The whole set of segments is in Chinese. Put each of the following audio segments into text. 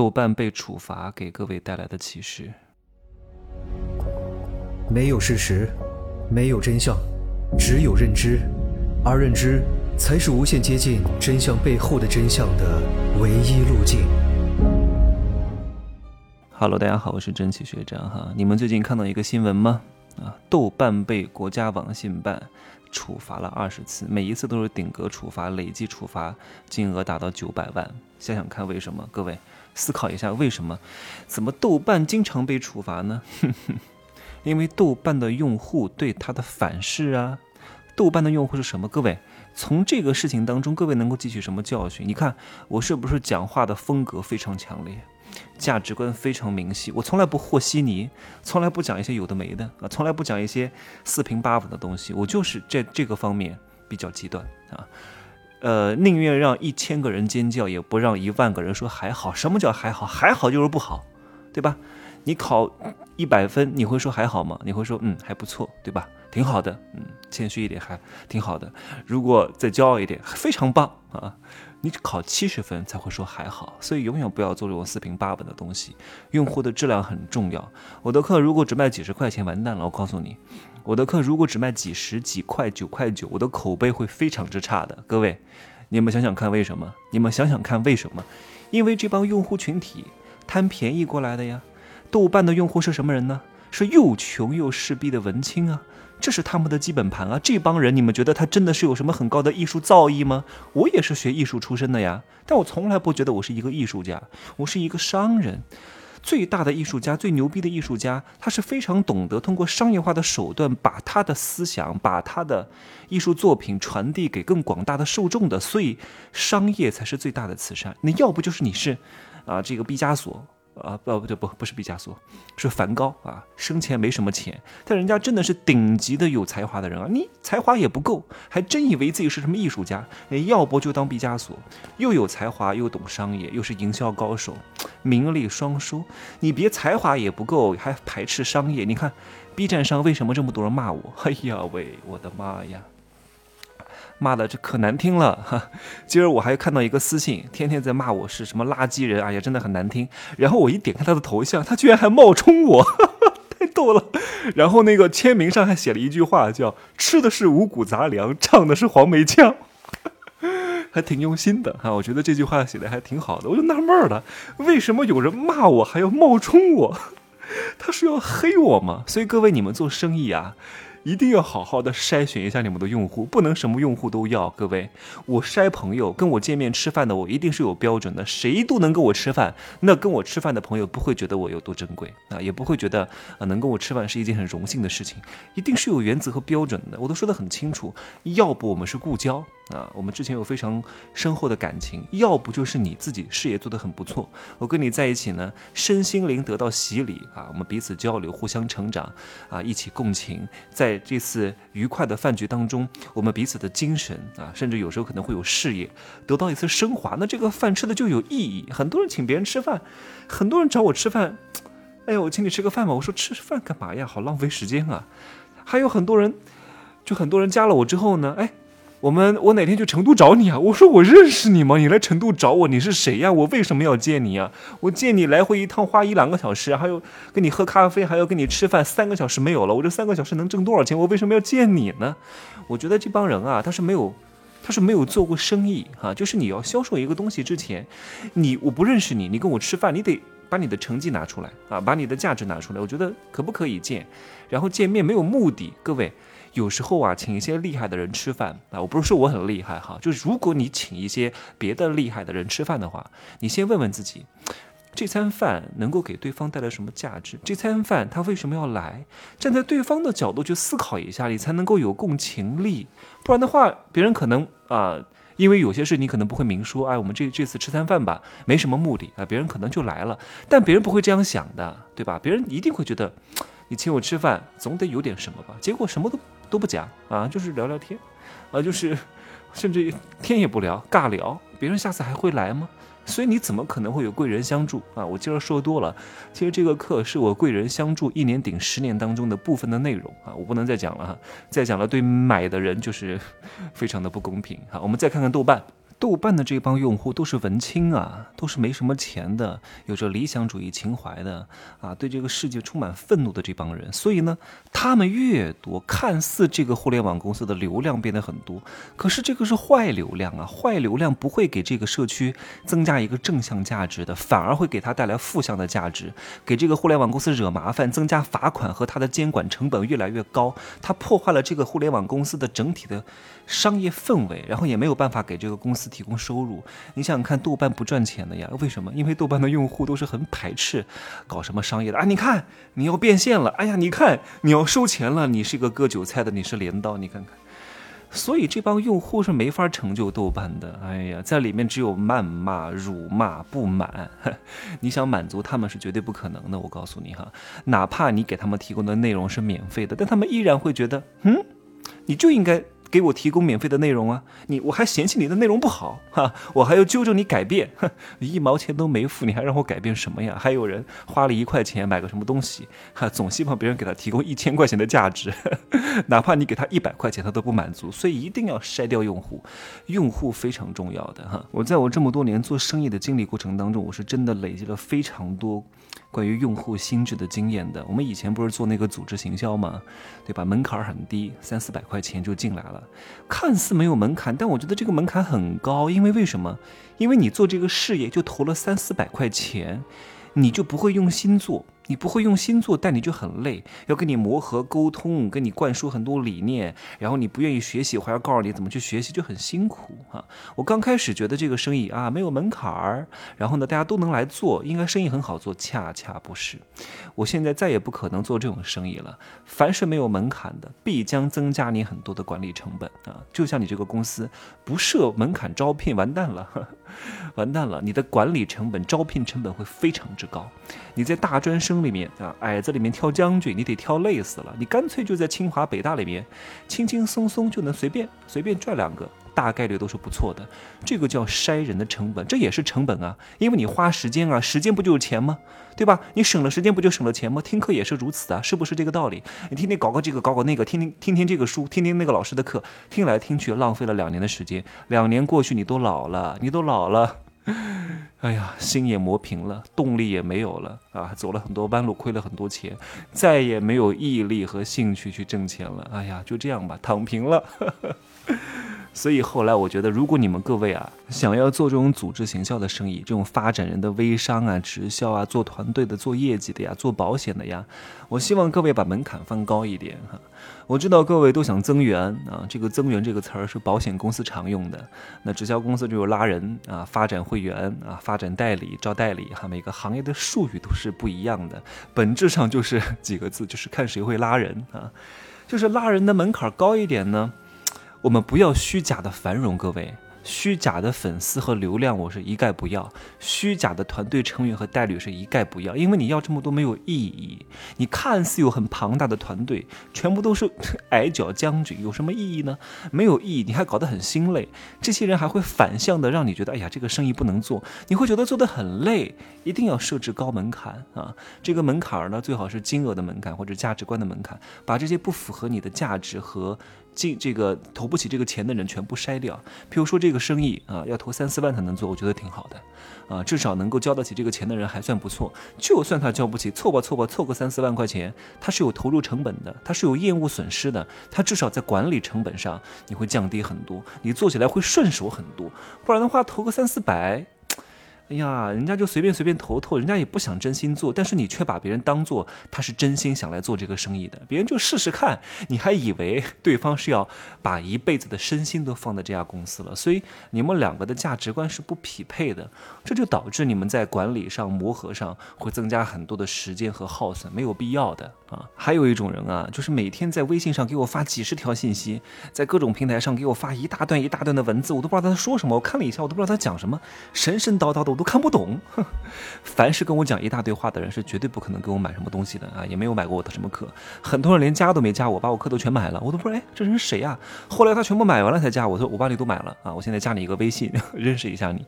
豆瓣被处罚给各位带来的启示。没有事实，没有真相，只有认知，而认知才是无限接近真相背后的真相的唯一路径。Hello，大家好，我是真奇学长哈。你们最近看到一个新闻吗？啊，豆瓣被国家网信办处罚了二十次，每一次都是顶格处罚，累计处罚金额达到九百万。想想看，为什么？各位思考一下，为什么？怎么豆瓣经常被处罚呢？因为豆瓣的用户对它的反噬啊。豆瓣的用户是什么？各位从这个事情当中，各位能够汲取什么教训？你看我是不是讲话的风格非常强烈？价值观非常明晰，我从来不和稀泥，从来不讲一些有的没的啊，从来不讲一些四平八稳的东西，我就是这这个方面比较极端啊，呃，宁愿让一千个人尖叫，也不让一万个人说还好。什么叫还好？还好就是不好，对吧？你考一百分，你会说还好吗？你会说嗯还不错，对吧？挺好的，嗯，谦虚一点还挺好的。如果再骄傲一点，非常棒啊。你考七十分才会说还好，所以永远不要做这种四平八稳的东西。用户的质量很重要。我的课如果只卖几十块钱，完蛋了。我告诉你，我的课如果只卖几十几块九块九，我的口碑会非常之差的。各位，你们想想看为什么？你们想想看为什么？因为这帮用户群体贪便宜过来的呀。豆瓣的用户是什么人呢？是又穷又势逼的文青啊。这是他们的基本盘啊！这帮人，你们觉得他真的是有什么很高的艺术造诣吗？我也是学艺术出身的呀，但我从来不觉得我是一个艺术家，我是一个商人。最大的艺术家，最牛逼的艺术家，他是非常懂得通过商业化的手段，把他的思想，把他的艺术作品传递给更广大的受众的。所以，商业才是最大的慈善。那要不就是你是，啊，这个毕加索。啊不不对不不是毕加索，是梵高啊，生前没什么钱，但人家真的是顶级的有才华的人啊！你才华也不够，还真以为自己是什么艺术家？要不就当毕加索，又有才华又懂商业，又是营销高手，名利双收。你别才华也不够，还排斥商业？你看 B 站上为什么这么多人骂我？哎呀喂，我的妈呀！骂的这可难听了哈！今儿我还看到一个私信，天天在骂我是什么垃圾人，哎呀，真的很难听。然后我一点开他的头像，他居然还冒充我，哈 哈太逗了。然后那个签名上还写了一句话，叫“吃的是五谷杂粮，唱的是黄梅腔”，还挺用心的哈。我觉得这句话写的还挺好的，我就纳闷了，为什么有人骂我还要冒充我？他是要黑我吗？所以各位，你们做生意啊。一定要好好的筛选一下你们的用户，不能什么用户都要。各位，我筛朋友，跟我见面吃饭的，我一定是有标准的，谁都能跟我吃饭。那跟我吃饭的朋友不会觉得我有多珍贵啊，也不会觉得啊能跟我吃饭是一件很荣幸的事情，一定是有原则和标准的。我都说得很清楚，要不我们是故交。啊，我们之前有非常深厚的感情，要不就是你自己事业做得很不错，我跟你在一起呢，身心灵得到洗礼啊，我们彼此交流，互相成长啊，一起共情，在在这次愉快的饭局当中，我们彼此的精神啊，甚至有时候可能会有事业得到一次升华，那这个饭吃的就有意义。很多人请别人吃饭，很多人找我吃饭，哎呀，我请你吃个饭吧，我说吃饭干嘛呀，好浪费时间啊。还有很多人，就很多人加了我之后呢，哎。我们我哪天去成都找你啊？我说我认识你吗？你来成都找我，你是谁呀？我为什么要见你啊？我见你来回一趟花一两个小时，还有跟你喝咖啡，还要跟你吃饭，三个小时没有了。我这三个小时能挣多少钱？我为什么要见你呢？我觉得这帮人啊，他是没有，他是没有做过生意哈。就是你要销售一个东西之前，你我不认识你，你跟我吃饭，你得把你的成绩拿出来啊，把你的价值拿出来。我觉得可不可以见？然后见面没有目的，各位。有时候啊，请一些厉害的人吃饭啊，我不是说我很厉害哈，就是如果你请一些别的厉害的人吃饭的话，你先问问自己，这餐饭能够给对方带来什么价值？这餐饭他为什么要来？站在对方的角度去思考一下，你才能够有共情力。不然的话，别人可能啊，因为有些事你可能不会明说，哎，我们这这次吃餐饭吧，没什么目的啊，别人可能就来了，但别人不会这样想的，对吧？别人一定会觉得，你请我吃饭，总得有点什么吧？结果什么都。都不讲啊，就是聊聊天，啊，就是 甚至天也不聊，尬聊，别人下次还会来吗？所以你怎么可能会有贵人相助啊？我今儿说多了，其实这个课是我贵人相助一年顶十年当中的部分的内容啊，我不能再讲了哈，再讲了对买的人就是非常的不公平哈。我们再看看豆瓣。豆瓣的这帮用户都是文青啊，都是没什么钱的，有着理想主义情怀的啊，对这个世界充满愤怒的这帮人。所以呢，他们越多，看似这个互联网公司的流量变得很多，可是这个是坏流量啊，坏流量不会给这个社区增加一个正向价值的，反而会给他带来负向的价值，给这个互联网公司惹麻烦，增加罚款和他的监管成本越来越高，他破坏了这个互联网公司的整体的商业氛围，然后也没有办法给这个公司提供收入，你想想看，豆瓣不赚钱的呀？为什么？因为豆瓣的用户都是很排斥搞什么商业的啊！你看，你要变现了，哎呀，你看你要收钱了，你是一个割韭菜的，你是镰刀，你看看，所以这帮用户是没法成就豆瓣的。哎呀，在里面只有谩骂、辱骂、不满，你想满足他们是绝对不可能的。我告诉你哈，哪怕你给他们提供的内容是免费的，但他们依然会觉得，嗯，你就应该。给我提供免费的内容啊！你我还嫌弃你的内容不好哈，我还要纠正你改变，哼，一毛钱都没付，你还让我改变什么呀？还有人花了一块钱买个什么东西，哈，总希望别人给他提供一千块钱的价值，哪怕你给他一百块钱，他都不满足，所以一定要筛掉用户，用户非常重要的哈。我在我这么多年做生意的经历过程当中，我是真的累积了非常多。关于用户心智的经验的，我们以前不是做那个组织行销吗？对吧？门槛很低，三四百块钱就进来了，看似没有门槛，但我觉得这个门槛很高，因为为什么？因为你做这个事业就投了三四百块钱，你就不会用心做。你不会用心做，但你就很累，要跟你磨合沟通，跟你灌输很多理念，然后你不愿意学习，还要告诉你怎么去学习，就很辛苦哈。我刚开始觉得这个生意啊没有门槛儿，然后呢大家都能来做，应该生意很好做，恰恰不是。我现在再也不可能做这种生意了。凡是没有门槛的，必将增加你很多的管理成本啊。就像你这个公司不设门槛招聘，完蛋了，完蛋了，你的管理成本、招聘成本会非常之高。你在大专生里面啊，矮子里面挑将军，你得挑累死了。你干脆就在清华北大里面，轻轻松松就能随便随便赚两个，大概率都是不错的。这个叫筛人的成本，这也是成本啊，因为你花时间啊，时间不就是钱吗？对吧？你省了时间不就省了钱吗？听课也是如此啊，是不是这个道理？你天天搞个这个搞搞那个，听听听听这个书，听听那个老师的课，听来听去浪费了两年的时间。两年过去，你都老了，你都老了。哎呀，心也磨平了，动力也没有了啊！走了很多弯路，亏了很多钱，再也没有毅力和兴趣去挣钱了。哎呀，就这样吧，躺平了。所以后来我觉得，如果你们各位啊想要做这种组织行销的生意，这种发展人的微商啊、直销啊、做团队的、做业绩的呀、做保险的呀，我希望各位把门槛放高一点哈。我知道各位都想增员啊，这个增员这个词儿是保险公司常用的，那直销公司就是拉人啊、发展会员啊、发展代理、招代理哈，每个行业的术语都是不一样的，本质上就是几个字，就是看谁会拉人啊，就是拉人的门槛高一点呢。我们不要虚假的繁荣，各位。虚假的粉丝和流量，我是一概不要；虚假的团队成员和代理是一概不要，因为你要这么多没有意义。你看似有很庞大的团队，全部都是 矮脚将军，有什么意义呢？没有意义，你还搞得很心累。这些人还会反向的让你觉得，哎呀，这个生意不能做，你会觉得做得很累。一定要设置高门槛啊！这个门槛呢，最好是金额的门槛或者价值观的门槛，把这些不符合你的价值和。进这个投不起这个钱的人全部筛掉。譬如说这个生意啊，要投三四万才能做，我觉得挺好的，啊，至少能够交得起这个钱的人还算不错。就算他交不起，凑吧凑吧凑个三四万块钱，他是有投入成本的，他是有业务损失的，他至少在管理成本上你会降低很多，你做起来会顺手很多。不然的话，投个三四百。哎呀，人家就随便随便投投，人家也不想真心做，但是你却把别人当做他是真心想来做这个生意的，别人就试试看，你还以为对方是要把一辈子的身心都放在这家公司了，所以你们两个的价值观是不匹配的，这就导致你们在管理上磨合上会增加很多的时间和耗损，没有必要的。啊。还有一种人啊，就是每天在微信上给我发几十条信息，在各种平台上给我发一大段一大段的文字，我都不知道他在说什么，我看了一下，我都不知道他讲什么，神神叨叨的。我都看不懂，凡是跟我讲一大堆话的人是绝对不可能给我买什么东西的啊，也没有买过我的什么课。很多人连加都没加我，把我课都全买了，我都不知道哎，这人谁呀？后来他全部买完了才加我，说我把你都买了啊，我现在加你一个微信，认识一下你。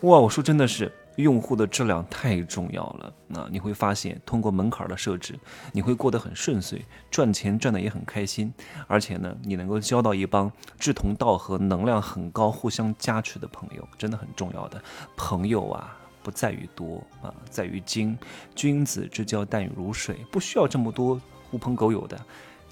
哇，我说真的是用户的质量太重要了。那你会发现，通过门槛的设置，你会过得很顺遂，赚钱赚得也很开心，而且呢，你能够交到一帮志同道合、能量很高、互相加持的朋友，真的很重要的。朋友啊，不在于多啊，在于精。君子之交淡如水，不需要这么多狐朋狗友的。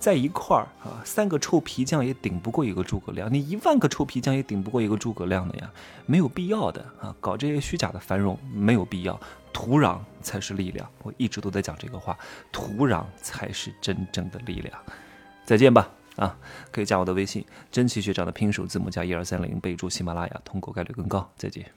在一块儿啊，三个臭皮匠也顶不过一个诸葛亮，你一万个臭皮匠也顶不过一个诸葛亮的呀，没有必要的啊，搞这些虚假的繁荣没有必要，土壤才是力量，我一直都在讲这个话，土壤才是真正的力量。再见吧，啊，可以加我的微信，真奇学长的拼手字母加一二三零，备注喜马拉雅，通过概率更高。再见。